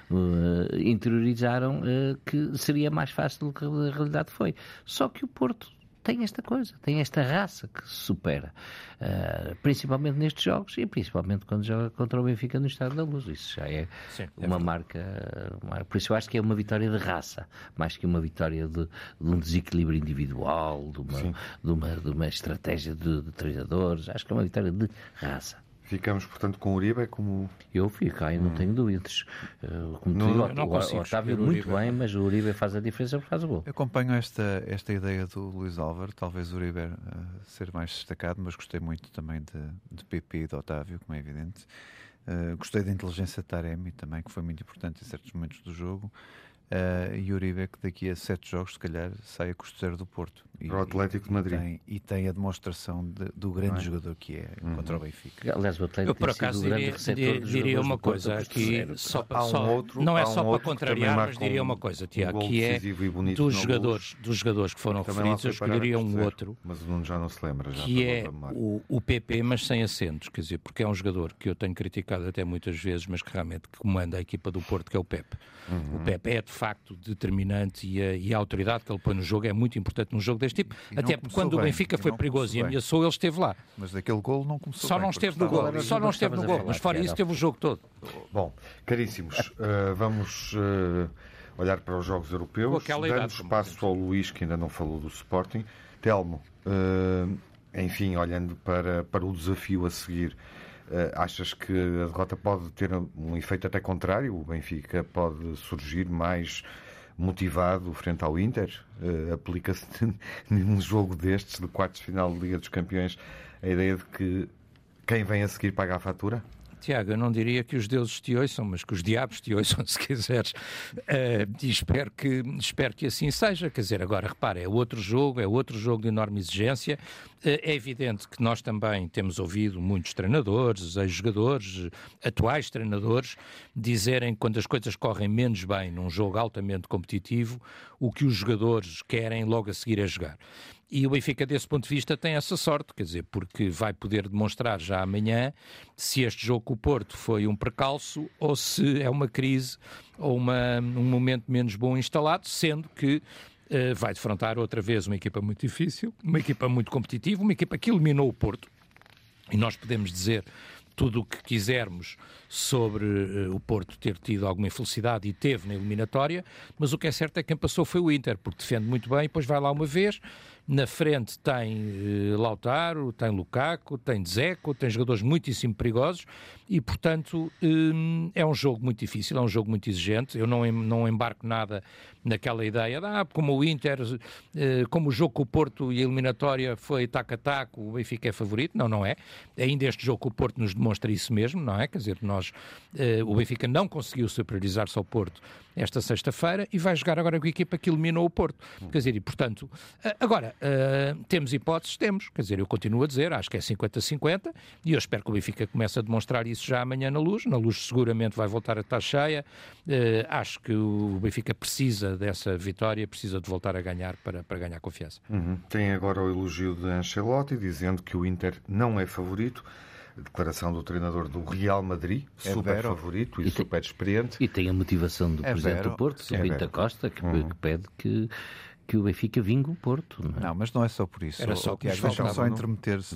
uh, interiorizaram uh, que seria mais fácil do que a realidade foi. Só que o Porto tem esta coisa, tem esta raça que se supera, uh, principalmente nestes jogos e principalmente quando joga contra o Benfica no Estado da Luz. Isso já é, Sim, é uma marca. Uma, por isso eu acho que é uma vitória de raça, mais que uma vitória de, de um desequilíbrio individual, de uma, de uma, de uma estratégia de, de treinadores. Acho que é uma vitória de raça. Ficamos, portanto, com o Uribe como. Eu fico, aí não hum. tenho dúvidas. Uh, como não, digo, não o, o Otávio muito bem, mas o Uribe faz a diferença por causa do gol. Eu acompanho esta, esta ideia do Luís Álvaro, talvez o Uribe uh, ser mais destacado, mas gostei muito também de, de PP e de Otávio, como é evidente. Uh, gostei da inteligência de Taremi também, que foi muito importante em certos momentos do jogo. Uh, e Uribe que daqui a sete jogos, se calhar, sai a custo zero do Porto. E, Para o Atlético de Madrid. E tem, e tem a demonstração de, do grande é? jogador que é uhum. contra o Benfica. Aliás, o Atlético Eu, por acaso, diria, diria uma coisa aqui, só, um só outro, não é só um para contrariar, mas diria uma coisa, Tiago, um que é dos jogadores, dos jogadores que foram referidos, eu escolheria um outro. Mas o Nuno já não se lembra. Já que é o, o PP, mas sem acentos, quer dizer, porque é um jogador que eu tenho criticado até muitas vezes, mas que realmente comanda a equipa do Porto, que é o Pepe. Uhum. O Pepe é, de facto, determinante e a, e a, autoridade que ele põe no jogo é muito importante num jogo deste tipo. E, e Até porque quando bem, o Benfica foi perigoso e ameaçou, ele esteve lá. Mas daquele gol não começou Só bem, não esteve no gol, só não esteve no gol, mas fora isso teve o jogo todo. Bom, caríssimos, uh, vamos uh, olhar para os jogos europeus, dando espaço ao Luís, que ainda não falou do Sporting. Telmo, uh, enfim, olhando para, para o desafio a seguir, Uh, achas que a derrota pode ter um efeito até contrário? O Benfica pode surgir mais motivado frente ao Inter? Uh, Aplica-se num jogo destes, de quartos de final de Liga dos Campeões, a ideia de que quem vem a seguir paga a fatura? Tiago, eu não diria que os deuses te ouçam, mas que os diabos te ouçam, se quiseres. Uh, e espero que, espero que assim seja. Quer dizer, agora repara, é outro jogo, é outro jogo de enorme exigência. Uh, é evidente que nós também temos ouvido muitos treinadores, ex-jogadores, atuais treinadores, dizerem que quando as coisas correm menos bem num jogo altamente competitivo, o que os jogadores querem logo a seguir é jogar. E o Benfica, desse ponto de vista, tem essa sorte, quer dizer, porque vai poder demonstrar já amanhã se este jogo com o Porto foi um precalço ou se é uma crise ou uma, um momento menos bom instalado, sendo que vai defrontar outra vez uma equipa muito difícil, uma equipa muito competitiva, uma equipa que eliminou o Porto. E nós podemos dizer tudo o que quisermos sobre uh, o Porto ter tido alguma infelicidade e teve na eliminatória, mas o que é certo é que quem passou foi o Inter, porque defende muito bem, depois vai lá uma vez, na frente tem uh, Lautaro, tem Lukaku, tem Dzeko, tem jogadores muitíssimo perigosos e, portanto, um, é um jogo muito difícil, é um jogo muito exigente. Eu não, não embarco nada naquela ideia de, ah, como o Inter, uh, como o jogo com o Porto e a eliminatória foi taco a taco, o Benfica é favorito. Não, não é. Ainda este jogo com o Porto nos demonstra isso mesmo, não é? Quer dizer, nós, uh, o Benfica não conseguiu superiorizar-se ao Porto esta sexta-feira e vai jogar agora com a equipa que eliminou o Porto. Quer dizer, e portanto, agora, uh, temos hipóteses? Temos. Quer dizer, eu continuo a dizer, acho que é 50-50 e eu espero que o Benfica comece a demonstrar isso já amanhã na luz. Na luz seguramente vai voltar a estar cheia. Uh, acho que o Benfica precisa dessa vitória, precisa de voltar a ganhar para, para ganhar confiança. Uhum. Tem agora o elogio de Ancelotti, dizendo que o Inter não é favorito declaração do treinador do Real Madrid, é super vero. favorito e, e super experiente. E tem a motivação do é presidente vero. do Porto, é Pinto Costa, que, uhum. que pede que que o Benfica vinga o Porto. Não, é? não, mas não é só por isso. Era só que deixam só intermeter-se.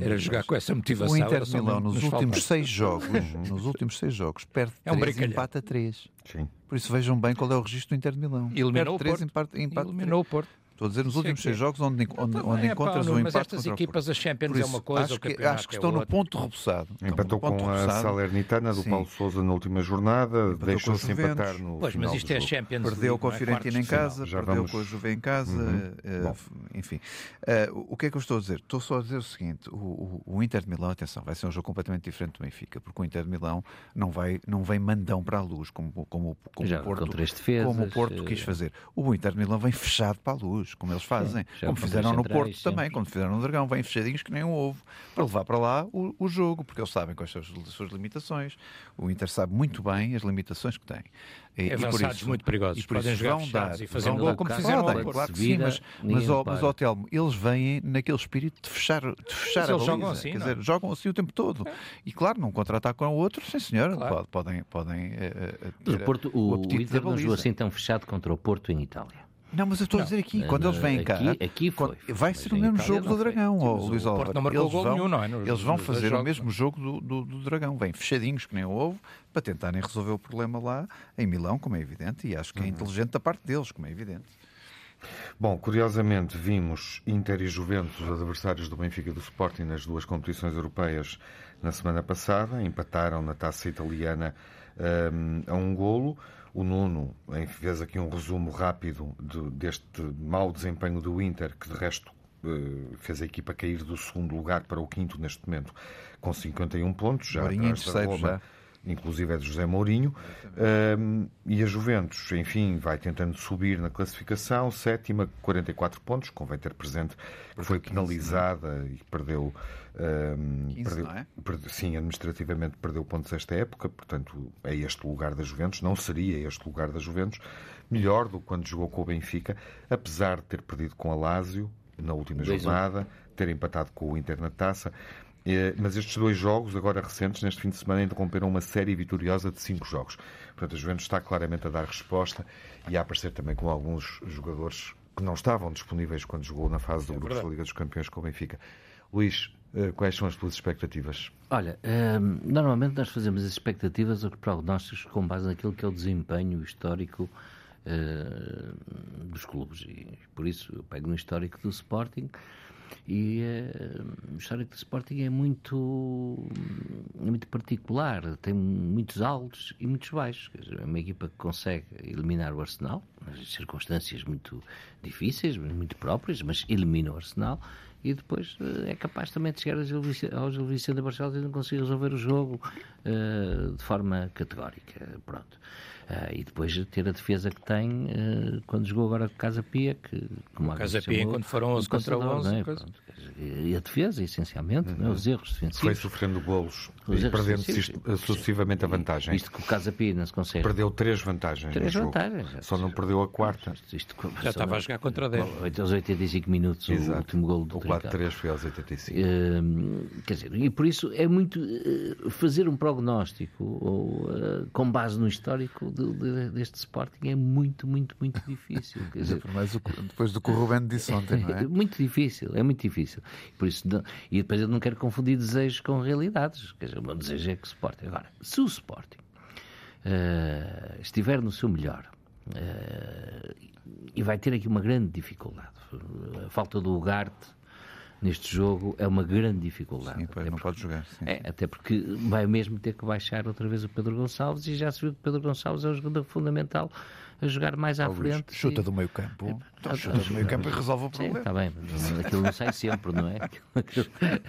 Era jogar com essa motivação. O Inter de Milão nos últimos seis jogos, nos últimos seis jogos, perde é um três, empata três. Sim. Por isso vejam bem qual é o registro do Inter de Milão. Eliminou perde três, empata, empata Eliminou o Porto. Estou a dizer nos últimos seis jogos onde, onde, onde é, encontras pá, o empate. Mas estas equipas, a Champions isso, é uma coisa, acho que, acho que estão no ponto rebuçado. Empatou com rebuçado. a Salernitana do Sim. Paulo Souza na última jornada, deixou-se empatar no. Pois, mas isto é Champions Perdeu com a é? Fiorentina em casa, já perdeu vamos... com a Juve em casa, uhum. uh, enfim. Uh, o que é que eu estou a dizer? Estou só a dizer o seguinte: o, o, o, Inter de Milão, atenção, vai ser um jogo completamente diferente do Benfica, porque o Inter de Milão não, vai, não vem mandão para a luz, como, como, como, o, Porto, como o Porto quis eh, fazer. O Inter de Milão vem fechado para a luz, como eles fazem como fizeram no Porto sempre. também, quando fizeram no Dragão, vêm fechadinhos que nem um ovo, para levar para lá o, o jogo, porque eles sabem quais são as suas limitações. O Inter sabe muito bem as limitações que tem. E, Avançados isso, muito perigosos, e por podem jogar vão dar, e fazer um gol como fizeram podem, Claro que sim, mas, mas, ó, mas ó, Telmo, eles vêm naquele espírito de fechar, de fechar mas a baliza. Jogam assim, quer dizer, é? jogam assim o tempo todo. É. E claro, não contra-atacam o outro, sim senhor, claro. podem, podem uh, o, Porto, o, o, o Inter não jogou assim tão fechado contra o Porto em Itália. Não, mas eu estou a dizer aqui, quando eles vêm cá, aqui, aqui foi, vai ser o mesmo jogo do Dragão, oh, Luís. Eles vão, nenhum, não é? eles vão fazer o mesmo jogo do, do, do, Dragão, vêm fechadinhos que nem o ovo, para tentarem resolver o problema lá em Milão, como é evidente, e acho que é uhum. inteligente da parte deles, como é evidente. Bom, curiosamente vimos Inter e Juventus, adversários do Benfica e do Sporting nas duas competições europeias, na semana passada, empataram na taça italiana um, a um golo. O Nuno fez aqui um resumo rápido de, deste mau desempenho do Inter, que de resto eh, fez a equipa cair do segundo lugar para o quinto neste momento, com 51 pontos, já atrás da Roma. Já. inclusive é de José Mourinho, um, e a Juventus, enfim, vai tentando subir na classificação, sétima, 44 pontos, convém ter presente que foi penalizada e perdeu, um, 15, perdeu, é? perdeu, sim, administrativamente perdeu pontos esta época, portanto é este lugar da Juventus, não seria este lugar da Juventus, melhor do que quando jogou com o Benfica, apesar de ter perdido com a Lazio na última jornada, ter empatado com o Inter na taça. É, mas estes dois jogos, agora recentes, neste fim de semana, interromperam uma série vitoriosa de cinco jogos. Portanto, a Juventus está claramente a dar resposta e a aparecer também com alguns jogadores que não estavam disponíveis quando jogou na fase do é grupos da Liga dos Campeões com o Benfica. Luís, eh, quais são as tuas expectativas? Olha, eh, normalmente nós fazemos as expectativas ou prognósticos com base naquilo que é o desempenho histórico eh, dos clubes. E por isso eu pego no histórico do Sporting e uh, o histórico do Sporting é muito, muito particular, tem muitos altos e muitos baixos. é uma equipa que consegue eliminar o Arsenal, nas circunstâncias muito difíceis, muito próprias, mas elimina o Arsenal e depois uh, é capaz também de chegar ao Gil Vicente Barcelos e não conseguir resolver o jogo uh, de forma categórica. Pronto. Uh, e depois ter a defesa que tem uh, quando jogou agora com Casa Pia, que como a Casa Pia, quando foram 11 contra 11. É? e a defesa, essencialmente, uhum. os erros defensivos. Foi sofrendo golos os e perdendo sucessivamente a vantagem. Isto que o Casa Pia não se consegue. Perdeu três vantagens. Três vantagens. Só não perdeu a quarta. Isto, isto, Já estava a jogar contra 10. Aos 85 minutos, Exato. o último gol do O 4-3 foi aos 85. Uh, quer dizer, e por isso é muito uh, fazer um prognóstico ou, uh, com base no histórico de, de, deste Sporting é muito, muito, muito difícil. Quer dizer, mais depois do que o Ruben disse ontem, não é? Muito difícil, é muito difícil. Por isso, não, e depois eu não quero confundir desejos com realidades. Quer dizer, o meu desejo é que o Sporting. Agora, se o Sporting uh, estiver no seu melhor. Uh, e vai ter aqui uma grande dificuldade. A falta do Ugarte neste jogo é uma grande dificuldade. Sim, pois, não porque, pode jogar. Sim, é, até porque vai mesmo ter que baixar outra vez o Pedro Gonçalves e já se viu que o Pedro Gonçalves é um jogador fundamental a jogar mais à frente. Chuta e... do meio campo. Então, chuta do meio campo e resolve o problema. Está bem, mas aquilo não sai sempre, não é? Aquilo,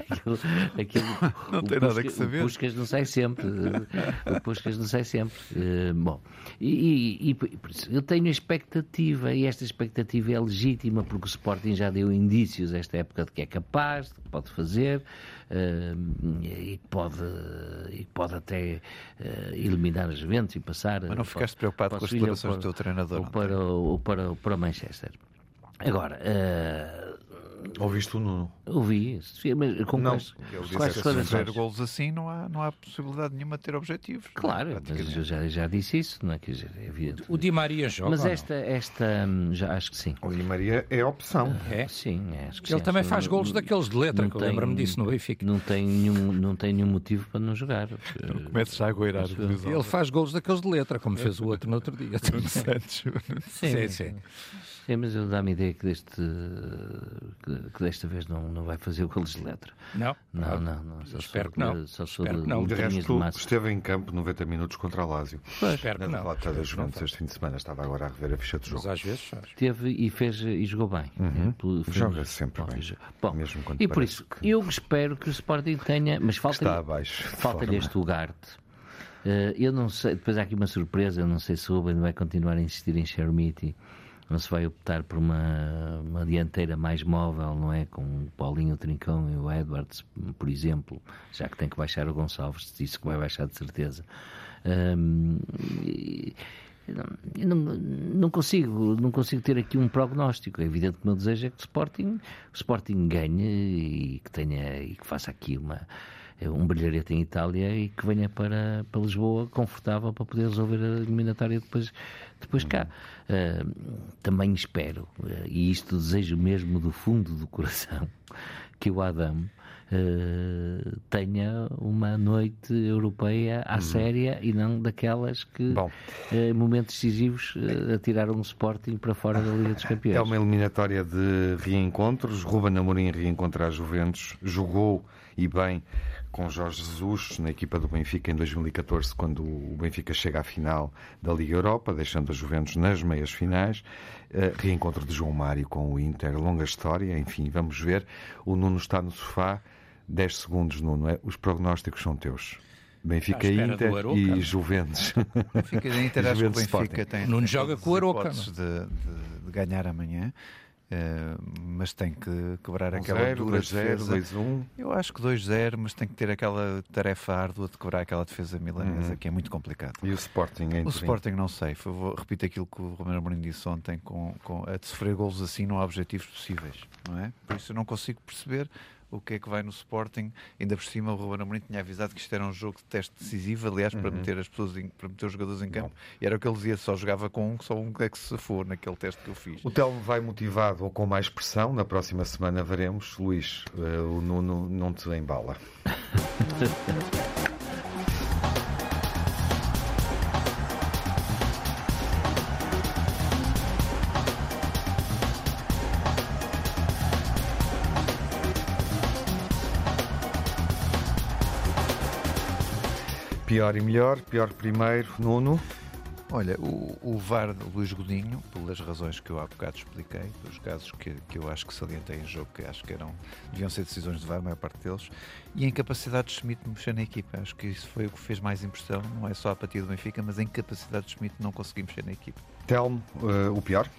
aquilo, aquilo, não tem nada que saber. O Puscas não sai sempre. O Puscas não sai sempre. Uh, bom, e, e, e por isso eu tenho expectativa, e esta expectativa é legítima, porque o Sporting já deu indícios esta época de que é capaz, de que pode fazer e, pode, e pode até uh, eliminar as Juventus e passar. Mas não ficaste preocupado com as declarações do teu treinador? Ou para, ou para, para Manchester. Agora, uh, Ouviste o Nuno? Ouvi, mas com não, quais, ele disse que se fizer golos assim não há, não há possibilidade nenhuma de ter objetivos. Claro, mas eu já, já disse isso, não é? Quer dizer, é evidente. O Di Maria joga. Mas esta, esta hum, já acho que sim. O Di Maria é opção. É? Sim, é, acho que Ele sim, também faz não, golos daqueles de letra, que eu lembro-me disso no Benfica. Não tem, nenhum, não tem nenhum motivo para não jogar. Não começa já a goirar. Ele faz golos daqueles de letra, como fez o outro no outro dia. sim, sim. sim. Sim, mas eu dá-me a ideia que, deste, que, que, desta vez não, não vai fazer o golos de letra. Não? Não, não. não. Só espero que não. Só espero de, que não. De resto, esteve em campo 90 minutos contra a Lásio. Pois, espero Na que não. derrota da Juventus este fim de semana. Estava agora a rever a ficha de jogo. Mas às vezes faz. Teve e fez e jogou bem. Uhum. Joga sempre bem. Bom, Mesmo e por isso, que... eu espero que o Sporting tenha... Mas falta-lhe falta este Ugarte. Uh, eu não sei, depois há aqui uma surpresa, eu não sei se o Ruben vai continuar a insistir em Chermiti não se vai optar por uma, uma dianteira mais móvel, não é? Com o Paulinho, o Trincão e o Edwards, por exemplo, já que tem que baixar o Gonçalves, disse que vai baixar de certeza. Eu não, não, consigo, não consigo ter aqui um prognóstico. É evidente que o meu desejo é que o Sporting, o Sporting ganhe e que tenha e que faça aqui uma um brilharete em Itália e que venha para, para Lisboa confortável para poder resolver a eliminatória depois, depois cá. Uh, também espero, uh, e isto desejo mesmo do fundo do coração, que o Adam Uh, tenha uma noite europeia à hum. séria e não daquelas que, uh, momentos decisivos, atiraram o Sporting para fora da Liga dos Campeões. É uma eliminatória de reencontros. Ruben Amorim reencontra a Juventus, jogou e bem com Jorge Jesus na equipa do Benfica em 2014, quando o Benfica chega à final da Liga Europa, deixando a Juventus nas meias finais. Uh, reencontro de João Mário com o Inter, longa história, enfim, vamos ver. O Nuno está no sofá, 10 segundos, Nuno. É? Os prognósticos são teus. Benfica Inter e Juventus. Benfica Inter, acho que o Benfica tem. Nuno joga com o Aroca. De, de, de ganhar amanhã. Uh, mas tem que quebrar um aquela zero, dura 2 defesa. 2 1. Eu acho que 2-0, mas tem que ter aquela tarefa árdua de quebrar aquela defesa milanesa, uhum. que é muito complicado. E o Sporting? O Sporting não sei. Vou, repito aquilo que o Romero Mourinho disse ontem, com, com, a de sofrer golos assim não há objetivos possíveis. Não é? Por isso eu não consigo perceber o que é que vai no Sporting. Ainda por cima, o Ruben Amorim tinha avisado que isto era um jogo de teste decisivo, aliás, para, uhum. meter, as pessoas em, para meter os jogadores em campo. Bom. E era o que ele dizia: só jogava com um, só um é que se for naquele teste que eu fiz. O Telmo vai motivado ou com mais pressão. Na próxima semana veremos. Luís, uh, o Nuno não te embala. Pior e melhor, pior primeiro, nono. Olha, o, o VAR do Luís Godinho, pelas razões que eu há bocado expliquei, pelos casos que, que eu acho que salientei em jogo, que acho que eram, deviam ser decisões de VAR, a maior parte deles, e a incapacidade de Schmidt de mexer na equipa. Acho que isso foi o que fez mais impressão, não é só a partida do Benfica, mas a incapacidade de Schmidt de não conseguir mexer na equipa. Telmo, uh, o pior?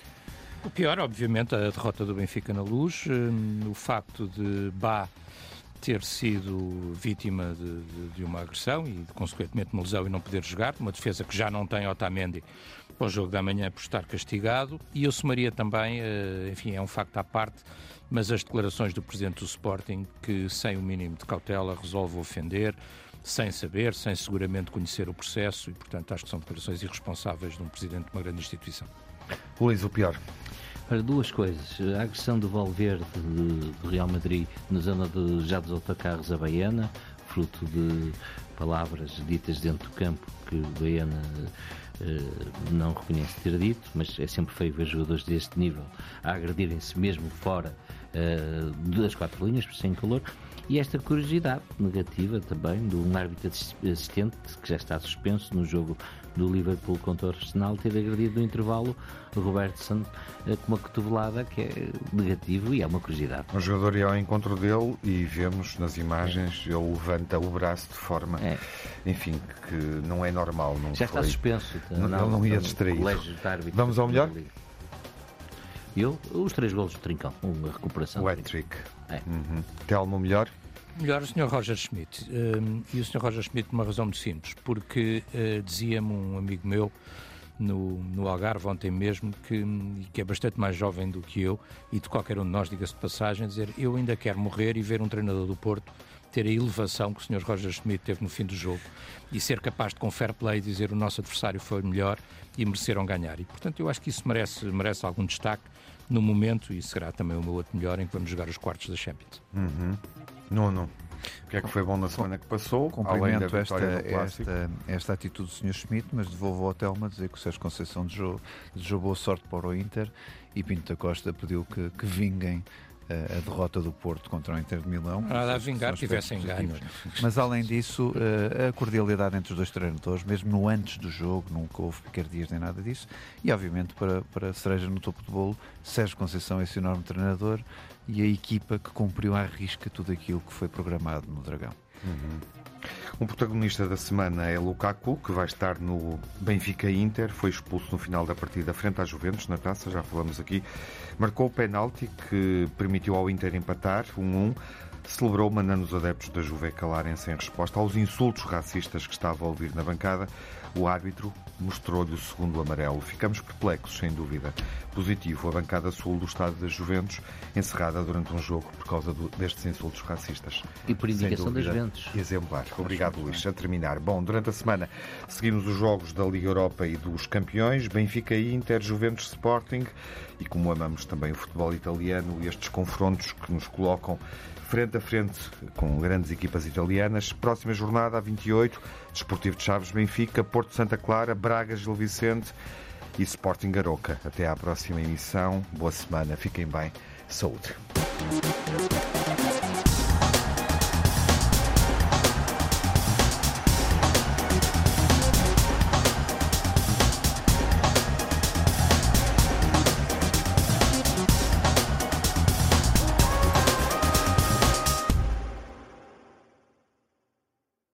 O pior, obviamente, a derrota do Benfica na luz, uh, o facto de Bá ter sido vítima de, de, de, uma agressão e, consequentemente, uma lesão e não poder jogar, uma defesa que já não tem Otamendi para o jogo da manhã por estar castigado. E eu somaria também, eh, enfim, é um facto à parte, mas as declarações do presidente do Sporting, que sem o mínimo de cautela resolve ofender, sem saber, sem seguramente conhecer o processo, e, portanto, acho que são declarações irresponsáveis de um presidente de uma grande instituição. Luís, o pior. Para duas coisas. A agressão do Valverde do Real Madrid na zona de, já dos autocarros a Baiana, fruto de palavras ditas dentro do campo que Baiana eh, não reconhece ter dito, mas é sempre feio ver jogadores deste nível a agredirem-se mesmo fora eh, das quatro linhas, sem calor. E esta curiosidade negativa também de um árbitro assistente que já está suspenso no jogo do Liverpool contra o Arsenal ter agredido no intervalo o Robertson eh, com uma cotovelada que é negativo e é uma curiosidade. O jogador ia ao encontro dele e vemos nas imagens é. ele levanta o braço de forma, é. enfim, que não é normal. Não já foi. está suspenso. Não, não, não ia distrair. Vamos ao melhor? Eu, os três golos do Trincão, uma recuperação. O hat-trick. É. Uhum. Telmo melhor? Melhor o Sr. Roger Schmidt. Um, e o Sr. Roger Schmidt, por uma razão muito simples, porque uh, dizia-me um amigo meu no, no Algarve ontem mesmo, que, que é bastante mais jovem do que eu e de qualquer um de nós, diga-se de passagem, dizer eu ainda quero morrer e ver um treinador do Porto ter a elevação que o Sr. Roger Schmidt teve no fim do jogo e ser capaz de, com fair play, dizer o nosso adversário foi melhor e mereceram ganhar. E, portanto, eu acho que isso merece, merece algum destaque no momento e será também o meu outro melhor em que vamos jogar os quartos da Champions. Uhum. Nuno, o que é que foi bom na semana que passou? Cumprimento esta, esta, esta atitude do Sr. Schmidt, mas devolvo ao Telma dizer que o Sérgio Conceição desejou boa sorte para o Inter e Pinto da Costa pediu que, que vinguem a derrota do Porto contra o Inter de Milão. Nada a vingar, tivessem ganho. Mas além disso, eh, a cordialidade entre os dois treinadores, mesmo no antes do jogo, nunca houve picardias nem nada disso. E obviamente, para, para a cereja no topo do bolo, Sérgio Conceição, esse enorme treinador, e a equipa que cumpriu à risca tudo aquilo que foi programado no Dragão. Uhum. Um protagonista da semana é Lukaku, que vai estar no Benfica Inter. Foi expulso no final da partida frente à Juventus, na taça, já falamos aqui. Marcou o penalti que permitiu ao Inter empatar, 1-1. Celebrou, mandando os adeptos da Juve calarem-se em resposta aos insultos racistas que estava a ouvir na bancada. O árbitro mostrou-lhe o segundo amarelo. Ficamos perplexos, sem dúvida. Positivo, a bancada sul do estado das Juventus, encerrada durante um jogo por causa do, destes insultos racistas. E por indicação das Juventus. Exemplar. Obrigado, Luís. A terminar. Bom, durante a semana seguimos os jogos da Liga Europa e dos campeões, Benfica e Inter, Juventus Sporting, e como amamos também o futebol italiano e estes confrontos que nos colocam frente a frente com grandes equipas italianas. Próxima jornada, a 28, Desportivo de Chaves, Benfica, Porto Santa Clara, Braga, Gil Vicente e Sporting Garoca. Até à próxima emissão. Boa semana. Fiquem bem. Saúde.